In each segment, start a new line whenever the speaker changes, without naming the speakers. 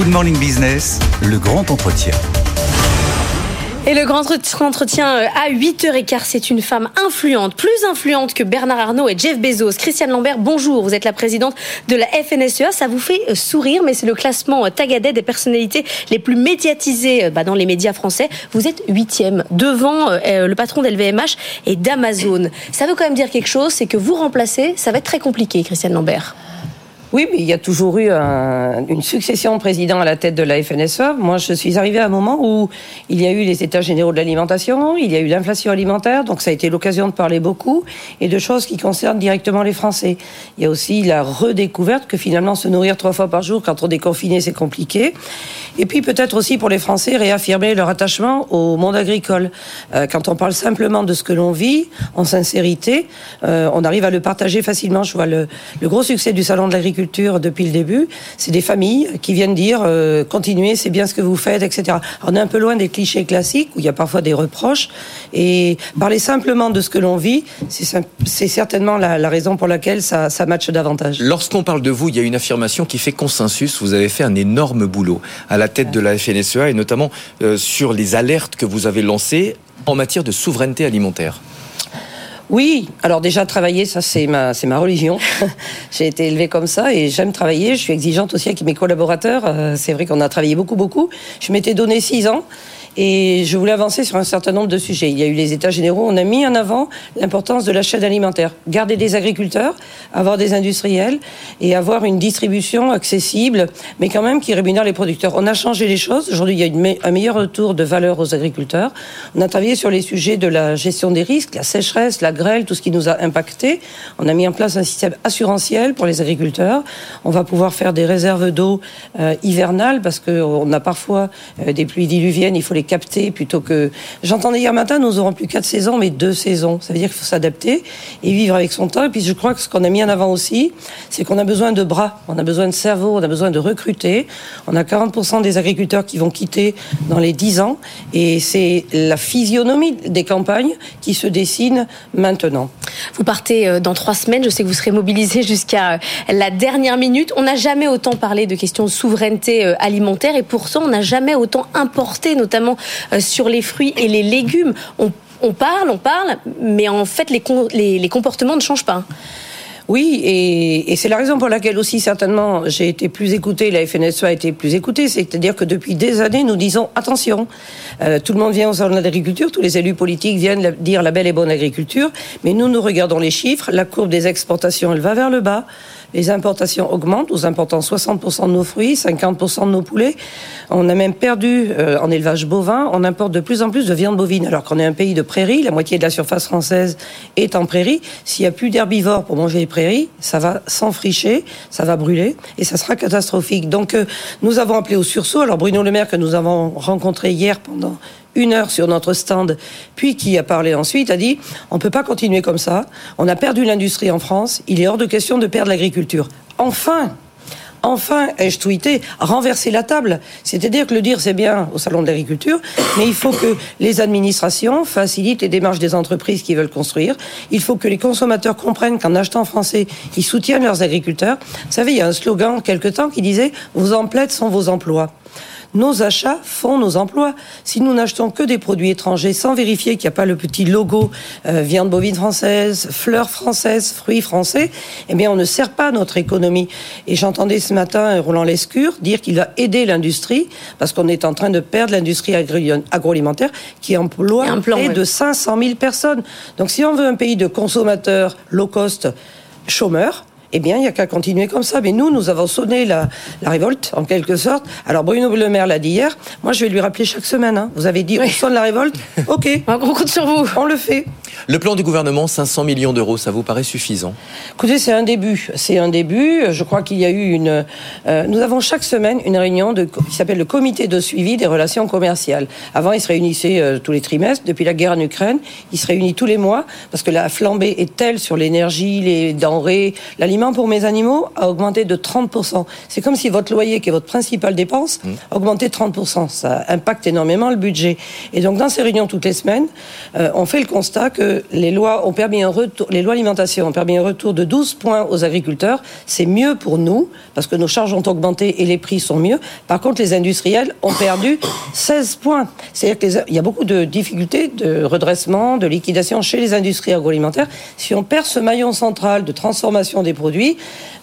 Good Morning Business, le grand entretien.
Et le grand entretien euh, à 8h15, c'est une femme influente, plus influente que Bernard Arnault et Jeff Bezos. Christiane Lambert, bonjour. Vous êtes la présidente de la FNSEA. Ça vous fait euh, sourire, mais c'est le classement euh, Tagadet des personnalités les plus médiatisées bah, dans les médias français. Vous êtes huitième, devant le patron d'LVMH et d'Amazon. Ça veut quand même dire quelque chose, c'est que vous remplacez, ça va être très compliqué, Christiane Lambert.
Oui, mais il y a toujours eu une succession de présidents à la tête de la FNSE. Moi, je suis arrivée à un moment où il y a eu les états généraux de l'alimentation, il y a eu l'inflation alimentaire, donc ça a été l'occasion de parler beaucoup et de choses qui concernent directement les Français. Il y a aussi la redécouverte que finalement se nourrir trois fois par jour quand on est confiné, c'est compliqué. Et puis peut-être aussi pour les Français réaffirmer leur attachement au monde agricole. Euh, quand on parle simplement de ce que l'on vit, en sincérité, euh, on arrive à le partager facilement. Je vois le gros succès du salon de l'agriculture depuis le début, c'est des familles qui viennent dire euh, continuez, c'est bien ce que vous faites, etc. on est un peu loin des clichés classiques où il y a parfois des reproches et parler simplement de ce que l'on vit, c'est certainement la, raison pour laquelle ça, matche davantage.
Lorsqu'on parle de vous, il y a une affirmation qui fait consensus. Vous avez fait un énorme boulot à la tête de la FNSEA et notamment euh, sur les alertes que vous avez lancées en matière de souveraineté alimentaire.
Oui, alors déjà travailler, ça c'est ma ma religion. J'ai été élevée comme ça et j'aime travailler. Je suis exigeante aussi avec mes collaborateurs. Euh, c'est vrai qu'on a travaillé beaucoup beaucoup. Je m'étais donné six ans et je voulais avancer sur un certain nombre de sujets. Il y a eu les États généraux. On a mis en avant l'importance de la chaîne alimentaire. Garder des agriculteurs, avoir des industriels et avoir une distribution accessible, mais quand même qui rémunère les producteurs. On a changé les choses. Aujourd'hui, il y a un meilleur retour de valeur aux agriculteurs. On a travaillé sur les sujets de la gestion des risques, la sécheresse, la grêle, tout ce qui nous a impacté. On a mis en place un système assurantiel pour les agriculteurs. On va pouvoir faire des réserves d'eau euh, hivernales parce qu'on a parfois euh, des pluies diluviennes. Il faut les capter plutôt que. J'entendais hier matin, nous aurons plus quatre saisons, mais deux saisons. Ça veut dire qu'il faut s'adapter et vivre avec son temps. Et puis je crois que ce qu'on a mis en avant aussi, c'est qu'on a besoin de bras, on a besoin de cerveau, on a besoin de recruter. On a 40% des agriculteurs qui vont quitter dans les 10 ans. Et c'est la physionomie des campagnes qui se dessine maintenant.
Vous partez euh, dans trois semaines. Je sais que vous serez mobilisé jusqu'à euh, la dernière minute. On n'a jamais autant parlé de questions de souveraineté euh, alimentaire et pourtant on n'a jamais autant importé, notamment euh, sur les fruits et les légumes. On, parle, on parle, mais en fait, les, comportements ne changent pas.
Oui, et, c'est la raison pour laquelle aussi certainement j'ai été plus écoutée, la FNSEA a été plus écoutée, c'est-à-dire que depuis des années nous disons attention, euh, tout le monde vient au salon de tous les élus politiques viennent dire la belle et bonne agriculture, mais nous nous regardons les chiffres, la courbe des exportations elle va vers le bas, les importations augmentent. Nous importons 60% de nos fruits, 50% de nos poulets. On a même perdu euh, en élevage bovin. On importe de plus en plus de viande bovine, alors qu'on est un pays de prairies. La moitié de la surface française est en prairie. S'il n'y a plus d'herbivores pour manger les prairies, ça va s'enfricher, ça va brûler et ça sera catastrophique. Donc, euh, nous avons appelé au sursaut. Alors, Bruno Le Maire, que nous avons rencontré hier pendant une heure sur notre stand, puis qui a parlé ensuite, a dit on ne peut pas continuer comme ça. On a perdu l'industrie en France. Il est hors de question de perdre l'agriculture. Enfin, enfin, ai-je tweeté, renverser la table. C'est-à-dire que le dire, c'est bien au Salon de l'agriculture, mais il faut que les administrations facilitent les démarches des entreprises qui veulent construire. Il faut que les consommateurs comprennent qu'en achetant français, ils soutiennent leurs agriculteurs. Vous savez, il y a un slogan quelque temps qui disait Vos emplettes sont vos emplois nos achats font nos emplois. Si nous n'achetons que des produits étrangers sans vérifier qu'il n'y a pas le petit logo euh, viande bovine française, fleurs françaises, fruits français, eh bien on ne sert pas notre économie. Et j'entendais ce matin Roland Lescure dire qu'il va aider l'industrie parce qu'on est en train de perdre l'industrie agroalimentaire qui emploie près de 500 000 personnes. Donc si on veut un pays de consommateurs low cost chômeurs, eh bien, il n'y a qu'à continuer comme ça. Mais nous, nous avons sonné la, révolte, en quelque sorte. Alors, Bruno Le Maire l'a dit hier. Moi, je vais lui rappeler chaque semaine. Hein. Vous avez dit, on sonne la révolte OK.
Un gros coup de sur vous.
On le fait.
Le plan du gouvernement, 500 millions d'euros, ça vous paraît suffisant?
Écoutez, c'est un début. C'est un début. Je crois qu'il y a eu une... Euh, nous avons chaque semaine une réunion de, qui s'appelle le comité de suivi des relations commerciales. Avant, il se réunissait euh, tous les trimestres. Depuis la guerre en Ukraine, il se réunit tous les mois parce que la flambée est telle sur l'énergie, les denrées, l'alimentation l'aliment pour mes animaux a augmenté de 30%. C'est comme si votre loyer, qui est votre principale dépense, mmh. augmentait de 30%. Ça impacte énormément le budget. Et donc, dans ces réunions toutes les semaines, euh, on fait le constat que les lois ont permis un retour, les lois alimentation ont permis un retour de 12 points aux agriculteurs. C'est mieux pour nous, parce que nos charges ont augmenté et les prix sont mieux. Par contre, les industriels ont perdu 16 points. C'est-à-dire qu'il y a beaucoup de difficultés de redressement, de liquidation chez les industries agroalimentaires. Si on perd ce maillon central de transformation des produits,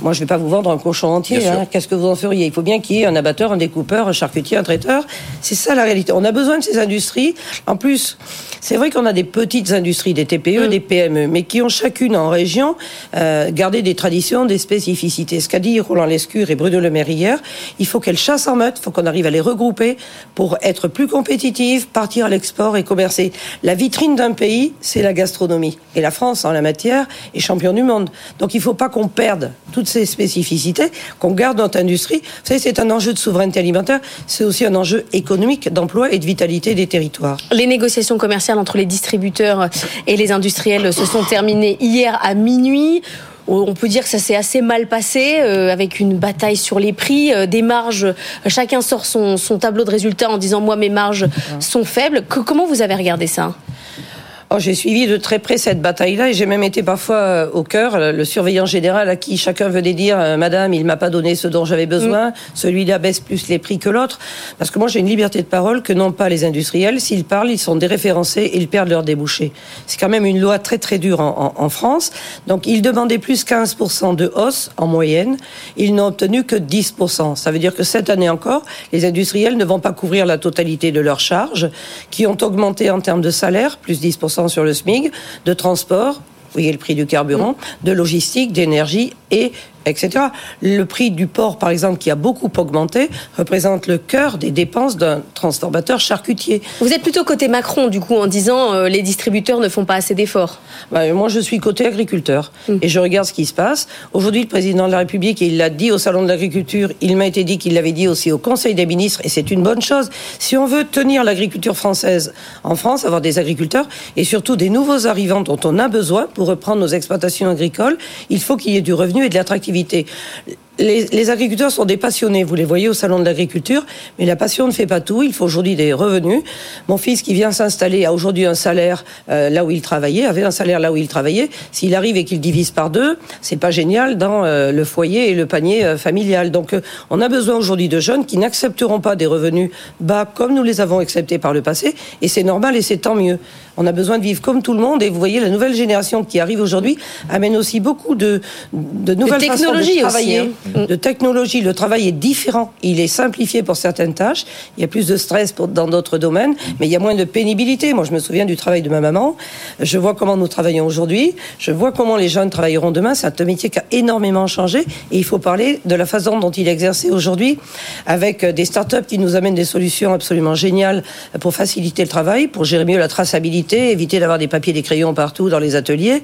moi je ne vais pas vous vendre un cochon entier. Hein. Qu'est-ce que vous en feriez? Il faut bien qu'il y ait un abatteur, un découpeur, un charcutier, un traiteur. C'est ça la réalité. On a besoin de ces industries. En plus, c'est vrai qu'on a des petites industries, des TPE, mm. des PME, mais qui ont chacune en région euh, gardé des traditions, des spécificités. Ce qu'a dit Roland Lescure et Bruno Le Maire hier, il faut qu'elles chassent en meute, il faut qu'on arrive à les regrouper pour être plus compétitives, partir à l'export et commercer. La vitrine d'un pays, c'est la gastronomie. Et la France, en la matière, est champion du monde. Donc il ne faut pas qu'on perde toutes ces spécificités, qu'on garde notre industrie. Vous savez, c'est un enjeu de souveraineté alimentaire, c'est aussi un enjeu économique, d'emploi et de vitalité des territoires.
Les négociations commerciales entre les distributeurs et les industriels se sont terminées hier à minuit. On peut dire que ça s'est assez mal passé, euh, avec une bataille sur les prix, euh, des marges. Chacun sort son, son, tableau de résultats en disant moi mes marges sont faibles. comment vous avez regardé ça?
Oh, j'ai suivi de très près cette bataille-là et j'ai même été parfois euh, au cœur, le surveillant général à qui chacun venait dire euh, Madame, il m'a pas donné ce dont j'avais besoin, mm. celui-là baisse plus les prix que l'autre. Parce que moi, j'ai une liberté de parole que n'ont pas les industriels. S'ils parlent, ils sont déréférencés et ils perdent leurs débouchés. C'est quand même une loi très très dure en, en, en France. Donc, ils demandaient plus 15% de hausse en moyenne. Ils n'ont obtenu que 10%. Ça veut dire que cette année encore, les industriels ne vont pas couvrir la totalité de leurs charges, qui ont augmenté en termes de salaire, plus 10% sur le SMIG, de transport, vous voyez le prix du carburant, de logistique, d'énergie et etc. Le prix du porc, par exemple, qui a beaucoup augmenté, représente le cœur des dépenses d'un transformateur charcutier.
Vous êtes plutôt côté Macron, du coup, en disant euh, les distributeurs ne font pas assez d'efforts.
Bah, moi, je suis côté agriculteur hum. et je regarde ce qui se passe. Aujourd'hui, le président de la République, il l'a dit au salon de l'agriculture, il m'a été dit qu'il l'avait dit aussi au Conseil des ministres, et c'est une bonne chose. Si on veut tenir l'agriculture française en France, avoir des agriculteurs et surtout des nouveaux arrivants dont on a besoin pour reprendre nos exploitations agricoles, il faut qu'il y ait du revenu et de l'attractivité collectivités les, agriculteurs sont des passionnés, vous les voyez au salon de l'agriculture, mais la passion ne fait pas tout. Il faut aujourd'hui des revenus. Mon fils qui vient s'installer a aujourd'hui un salaire euh, là où il travaillait, avait un salaire là où il travaillait. S'il arrive et qu'il divise par deux, c'est pas génial dans euh, le foyer et le panier euh, familial. Donc, on a besoin aujourd'hui de jeunes qui n'accepteront pas des revenus bas comme nous les avons acceptés par le passé, et c'est normal et c'est tant mieux. On a besoin de vivre comme tout le monde, et vous voyez la nouvelle génération qui arrive aujourd'hui amène aussi beaucoup de, de nouvelles technologie travailler, hein. De technologie. Le travail est différent. Il est simplifié pour certaines tâches. Il y a plus de stress dans d'autres domaines, mais il y a moins de pénibilité. Moi, je me souviens du travail de ma maman. Je vois comment nous travaillons aujourd'hui. Je vois comment les jeunes travailleront demain. C'est un métier qui a énormément changé et il faut parler de la façon dont il est exercé aujourd'hui avec des startups qui nous amènent des solutions absolument géniales pour faciliter le travail, pour gérer mieux la traçabilité, éviter d'avoir des papiers, des crayons partout dans les ateliers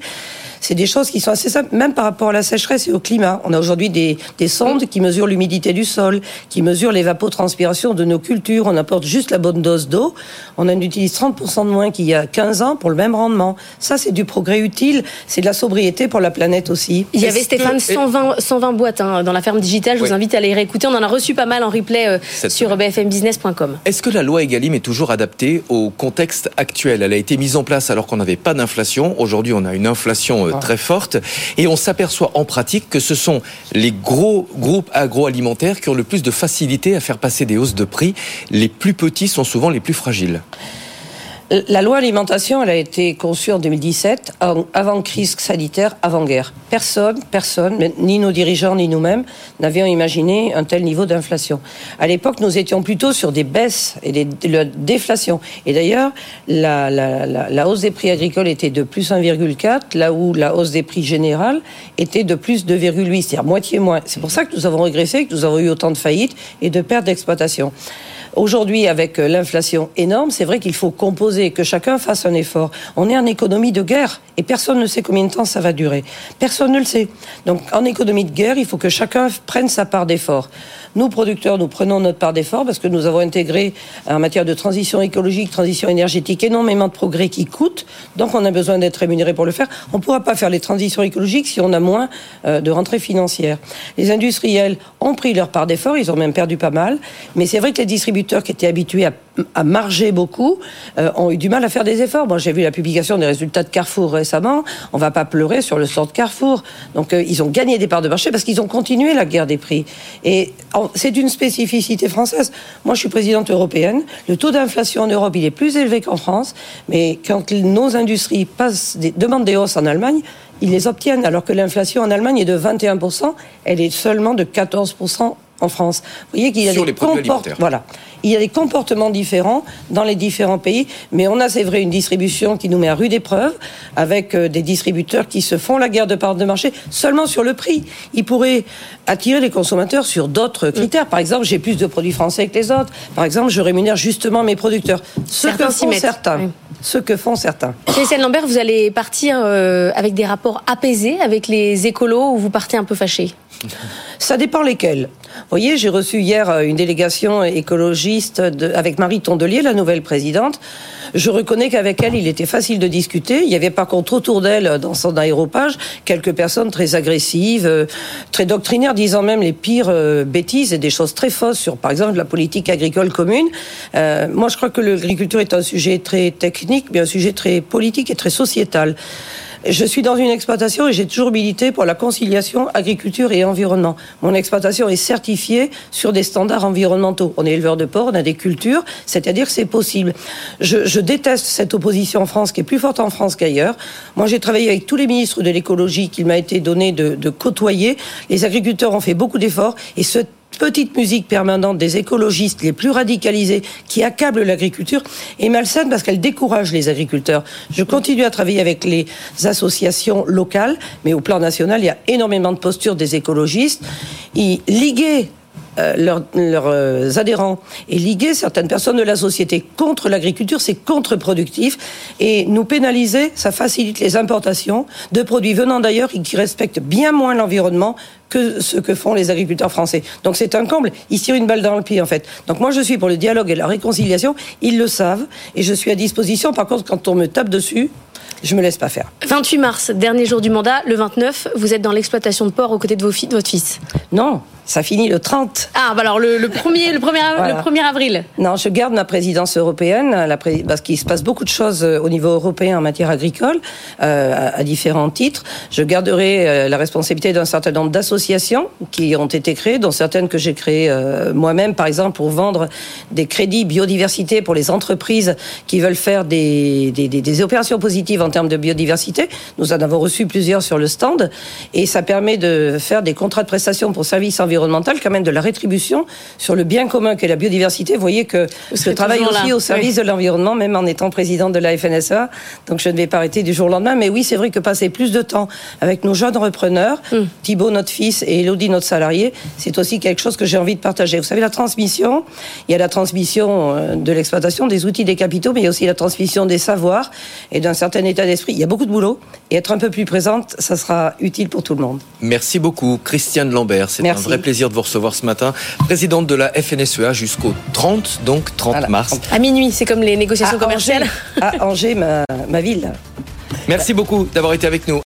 c'est des choses qui sont assez simples, même par rapport à la sécheresse et au climat. On a aujourd'hui des, des, sondes qui mesurent l'humidité du sol, qui mesurent l'évapotranspiration de nos cultures. On apporte juste la bonne dose d'eau. On en utilise 30% de moins qu'il y a 15 ans pour le même rendement. Ça, c'est du progrès utile. C'est de la sobriété pour la planète aussi.
Il y avait Stéphane 120, 120 boîtes hein, dans la ferme digitale. Je vous invite à les réécouter. On en a reçu pas mal en replay euh, sur bfmbusiness.com.
Est-ce que la loi Egalim est toujours adaptée au contexte actuel? Elle a été mise en place alors qu'on n'avait pas d'inflation. Aujourd'hui, on a une inflation euh, très forte. Et on s'aperçoit en pratique que ce sont les gros groupes agroalimentaires qui ont le plus de facilité à faire passer des hausses de prix. Les plus petits sont souvent les plus fragiles.
La loi alimentation, elle a été conçue en 2017, avant crise sanitaire, avant guerre. Personne, personne, ni nos dirigeants ni nous-mêmes, n'avions imaginé un tel niveau d'inflation. À l'époque, nous étions plutôt sur des baisses et de déflation. Et d'ailleurs, la, la, la, la, hausse des prix agricoles était de plus 1,4, là où la hausse des prix générale était de plus 2,8, c'est-à-dire moitié moins. C'est pour ça que nous avons régressé, que nous avons eu autant de faillites et de pertes d'exploitation. Aujourd'hui, avec euh, l'inflation énorme, c'est vrai qu'il faut composer, que chacun fasse un effort. On est en économie de guerre et personne ne sait combien de temps ça va durer. Personne ne le sait. Donc, en économie de guerre, il faut que chacun prenne sa part d'effort. Nous, producteurs, nous prenons notre part d'effort parce que nous avons intégré en matière de transition écologique, transition énergétique, énormément de progrès qui coûtent. Donc, on a besoin d'être rémunéré pour le faire. On ne pourra pas faire les transitions écologiques si on a moins euh, de rentrées financières. Les industriels ont pris leur part d'effort, ils ont même perdu pas mal. Mais c'est vrai que les distributeurs qui étaient habitués à, marger beaucoup euh, ont eu du mal à faire des efforts. Moi, j'ai vu la publication des résultats de Carrefour récemment. On va pas pleurer sur le sort de Carrefour. Donc, euh, ils ont gagné des parts de marché parce qu'ils ont continué la guerre des prix. Et c'est une spécificité française. Moi, je suis présidente européenne. Le taux d'inflation en Europe, il est plus élevé qu'en France. Mais quand nos industries demandent des hausses en Allemagne, ils les obtiennent, alors que l'inflation en Allemagne est de 21%, elle est seulement de 14% en France. Vous voyez qu'il y a
Sur
des
les produits
comport-
alimentaires.
voilà. Il y a des comportements différents dans les différents pays, mais on a, c'est vrai, une distribution qui nous met à rude épreuve, avec euh, des distributeurs qui se font la guerre de part de marché seulement sur le prix. Ils pourraient attirer les consommateurs sur d'autres critères. Par exemple, j'ai plus de produits français que les autres. Par exemple, je rémunère justement mes producteurs. Ce
Certains
que font
mettent.
certains.
Oui.
Ce que font certains.
Christiane Lambert, vous allez partir euh, avec des rapports apaisés avec les écolos ou vous partez un peu fâché
Ça dépend lesquels. Vous voyez, j'ai reçu hier euh, une délégation écologiste avec Marie Tondelier, la nouvelle présidente. Je reconnais qu'avec elle, il était facile de discuter. Il y avait par contre autour d'elle, dans son aéropage, quelques personnes très agressives, euh, très doctrinaires, disant même les pires euh, bêtises et des choses très fausses sur, par exemple, la politique agricole commune. Moi, je crois que l'agriculture est un sujet très technique, mais un sujet très politique et très sociétal. Je suis dans une exploitation et j'ai toujours milité pour la conciliation agriculture et environnement. Mon exploitation est certifiée sur des standards environnementaux. On est éleveur de porc, on a des cultures, c'est-à-dire c'est possible. Je, je déteste cette opposition en France qui est plus forte en France qu'ailleurs. Moi, j'ai travaillé avec tous les ministres de l'écologie qu'il m'a été donné de, de côtoyer. Les agriculteurs ont fait beaucoup d'efforts et ce petite musique permanente des écologistes les plus radicalisés qui accablent l'agriculture est malsaine parce qu'elle décourage les agriculteurs. Je continue à travailler avec les associations locales, mais au plan national, il y a énormément de postures des écologistes. Euh, leurs, leurs, euh, adhérents et liguer certaines personnes de la société contre l'agriculture, c'est contre-productif. Et nous pénaliser, ça facilite les importations de produits venant d'ailleurs et qui respectent bien moins l'environnement que ce que font les agriculteurs français. Donc c'est un comble. Ils tirent une balle dans le pied en fait. Donc moi je suis pour le dialogue et la réconciliation. Ils le savent et je suis à disposition. Par contre, quand on me tape dessus, je me laisse pas faire.
28 mars, dernier jour du mandat. Le 29, vous êtes dans l'exploitation de porc aux côtés de, vos de votre fils.
Non, ça finit le 30.
Ah, bah alors le, le, premier, le, premier,
Voilà.
le 1er avril.
Non, je garde ma présidence européenne, la pré- parce qu'il se passe beaucoup de choses euh, au niveau européen en matière agricole, euh, à, à différents titres. Je garderai euh, la responsabilité d'un certain nombre d'associations qui ont été créées, dont certaines que j'ai créées euh, moi-même, par exemple, pour vendre des crédits biodiversité pour les entreprises qui veulent faire des, des, des- des opérations positives en termes de biodiversité. Nous en avons reçu plusieurs sur le stand, et ça permet de faire des contrats de prestation pour services environnementaux, quand même de la rétribution sur le bien commun qu'est la biodiversité. Vous voyez que je travaille aussi
là.
au service de l'environnement, même en étant présidente de la FNSEA. Donc je ne vais pas arrêter du jour au lendemain. Mais oui, c'est vrai que passer plus de temps avec nos jeunes repreneurs,
Mm.
Thibaut, notre fils, et Elodie, notre salarié, c'est aussi quelque chose que j'ai envie de partager. Vous savez, la transmission, il y a la transmission euh, de l'exploitation des outils des capitaux, mais il y a aussi la transmission des savoirs et d'un certain état d'esprit. Il y a beaucoup de boulot. Et être un peu plus présente, ça sera utile pour tout le monde.
Merci beaucoup, Christiane Lambert. C'est un vrai plaisir de vous recevoir ce matin. Présidente de la FNSEA jusqu'au 30, donc 30
Voilà.
mars.
À minuit, c'est comme les négociations
À
commerciales.
Angers, à Angers, ma, ma ville.
Merci beaucoup d'avoir été avec nous.